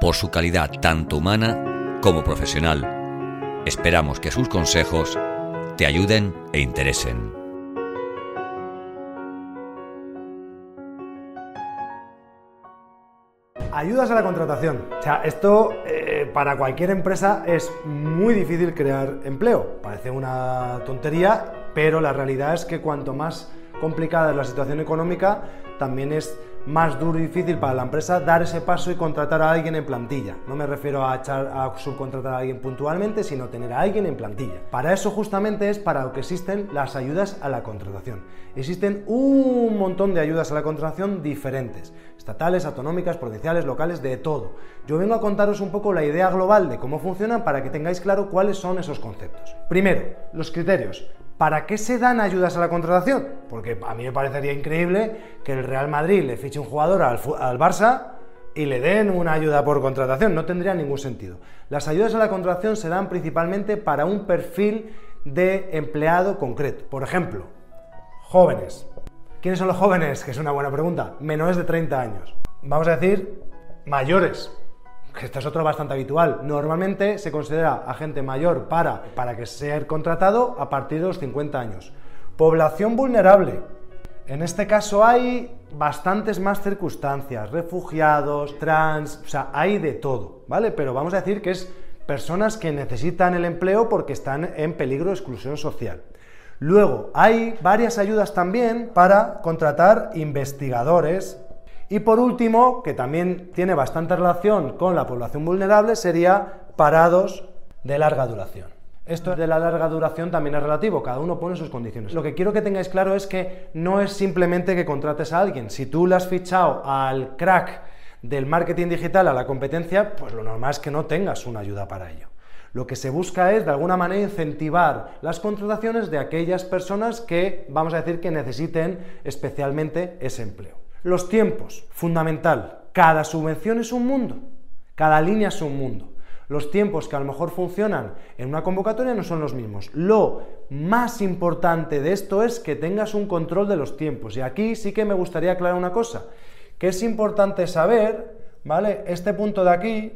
por su calidad tanto humana como profesional. Esperamos que sus consejos te ayuden e interesen. Ayudas a la contratación. O sea, esto eh, para cualquier empresa es muy difícil crear empleo. Parece una tontería, pero la realidad es que cuanto más complicada es la situación económica, también es más duro y difícil para la empresa dar ese paso y contratar a alguien en plantilla. No me refiero a, echar, a subcontratar a alguien puntualmente, sino tener a alguien en plantilla. Para eso justamente es para lo que existen las ayudas a la contratación. Existen un montón de ayudas a la contratación diferentes, estatales, autonómicas, provinciales, locales, de todo. Yo vengo a contaros un poco la idea global de cómo funcionan para que tengáis claro cuáles son esos conceptos. Primero, los criterios. ¿Para qué se dan ayudas a la contratación? Porque a mí me parecería increíble que el Real Madrid le fiche un jugador al, Barça y le den una ayuda por contratación. No tendría ningún sentido. Las ayudas a la contratación se dan principalmente para un perfil de empleado concreto. Por ejemplo, jóvenes. ¿Quiénes son los jóvenes? Que es una buena pregunta. Menores de 30 años. Vamos a decir mayores esto es otro bastante habitual. Normalmente se considera a gente mayor para, para que sea contratado a partir de los 50 años. Población vulnerable. En este caso hay bastantes más circunstancias, refugiados, trans, o sea, hay de todo, ¿vale? Pero vamos a decir que es personas que necesitan el empleo porque están en peligro de exclusión social. Luego, hay varias ayudas también para contratar investigadores, y por último, que también tiene bastante relación con la población vulnerable, sería parados de larga duración. Esto de la larga duración también es relativo, cada uno pone sus condiciones. Lo que quiero que tengáis claro es que no es simplemente que contrates a alguien. Si tú le has fichado al crack del marketing digital a la competencia, pues lo normal es que no tengas una ayuda para ello. Lo que se busca es, de alguna manera, incentivar las contrataciones de aquellas personas que, vamos a decir, que necesiten especialmente ese empleo. Los tiempos, fundamental. Cada subvención es un mundo, cada línea es un mundo. Los tiempos que a lo mejor funcionan en una convocatoria no son los mismos. Lo más importante de esto es que tengas un control de los tiempos. Y aquí sí que me gustaría aclarar una cosa, que es importante saber, ¿vale? Este punto de aquí,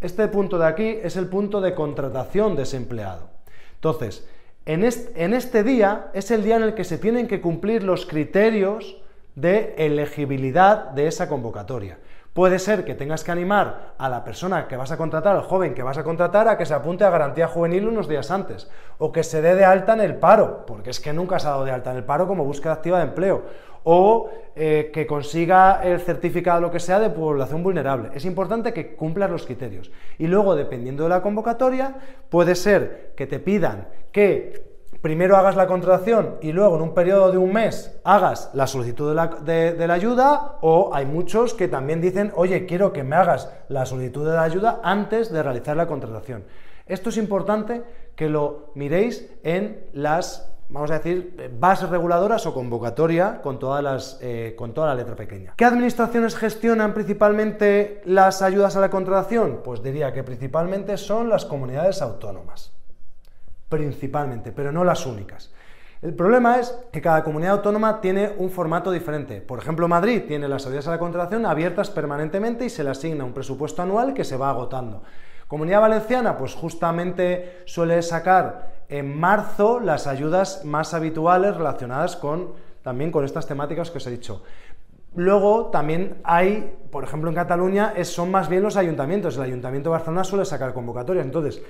este punto de aquí es el punto de contratación de ese empleado. Entonces, en este, en este día es el día en el que se tienen que cumplir los criterios de elegibilidad de esa convocatoria. Puede ser que tengas que animar a la persona que vas a contratar, al joven que vas a contratar, a que se apunte a garantía juvenil unos días antes, o que se dé de alta en el paro, porque es que nunca se ha dado de alta en el paro como búsqueda activa de empleo, o eh, que consiga el certificado, lo que sea, de población vulnerable. Es importante que cumplas los criterios. Y luego, dependiendo de la convocatoria, puede ser que te pidan que primero hagas la contratación y luego en un periodo de un mes hagas la solicitud de la, ayuda o hay muchos que también dicen, oye, quiero que me hagas la solicitud de la ayuda antes de realizar la contratación. Esto es importante que lo miréis en las, vamos a decir, bases reguladoras o convocatoria con, todas las, eh, con toda la letra pequeña. ¿Qué administraciones gestionan principalmente las ayudas a la contratación? Pues diría que principalmente son las comunidades autónomas principalmente, pero no las únicas. El problema es que cada comunidad autónoma tiene un formato diferente. Por ejemplo, Madrid tiene las ayudas a la contratación abiertas permanentemente y se le asigna un presupuesto anual que se va agotando. Comunidad Valenciana, pues justamente suele sacar en marzo las ayudas más habituales relacionadas con también con estas temáticas que os he dicho. Luego también hay, por ejemplo, en Cataluña son más bien los ayuntamientos. El Ayuntamiento de Barcelona suele sacar convocatorias. Entonces,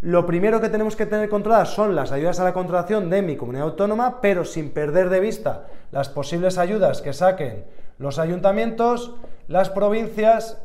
lo primero que tenemos que tener controladas son las ayudas a la contratación de mi comunidad autónoma, pero sin perder de vista las posibles ayudas que saquen los ayuntamientos, las provincias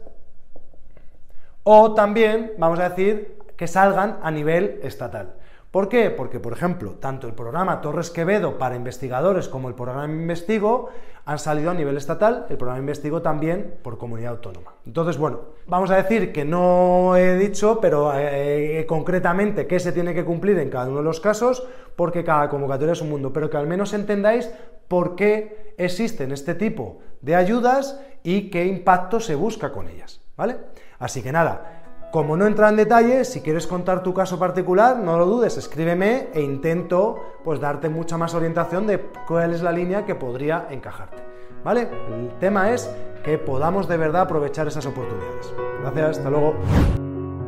o también, vamos a decir, que salgan a nivel estatal. ¿Por qué? Porque, por ejemplo, tanto el programa Torres Quevedo para investigadores como el programa Investigo han salido a nivel estatal, el programa Investigo también por comunidad autónoma. Entonces, bueno, vamos a decir que no he dicho, pero eh, concretamente qué se tiene que cumplir en cada uno de los casos, porque cada convocatoria es un mundo, pero que al menos entendáis por qué existen este tipo de ayudas y qué impacto se busca con ellas, ¿vale? Así que nada, como no entra en detalle, si quieres contar tu caso particular, no lo dudes, escríbeme e intento pues darte mucha más orientación de cuál es la línea que podría encajarte. ¿Vale? El tema es que podamos de verdad aprovechar esas oportunidades. Gracias, hasta luego.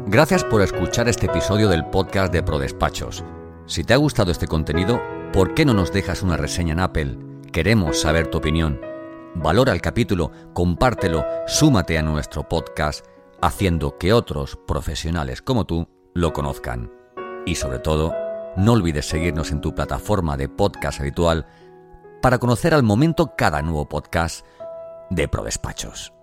Gracias por escuchar este episodio del podcast de ProDespachos. Si te ha gustado este contenido, ¿por qué no nos dejas una reseña en Apple? Queremos saber tu opinión. Valora el capítulo, compártelo, súmate a nuestro podcast haciendo que otros profesionales como tú lo conozcan. Y sobre todo, no olvides seguirnos en tu plataforma de podcast habitual para conocer al momento cada nuevo podcast de ProDespachos.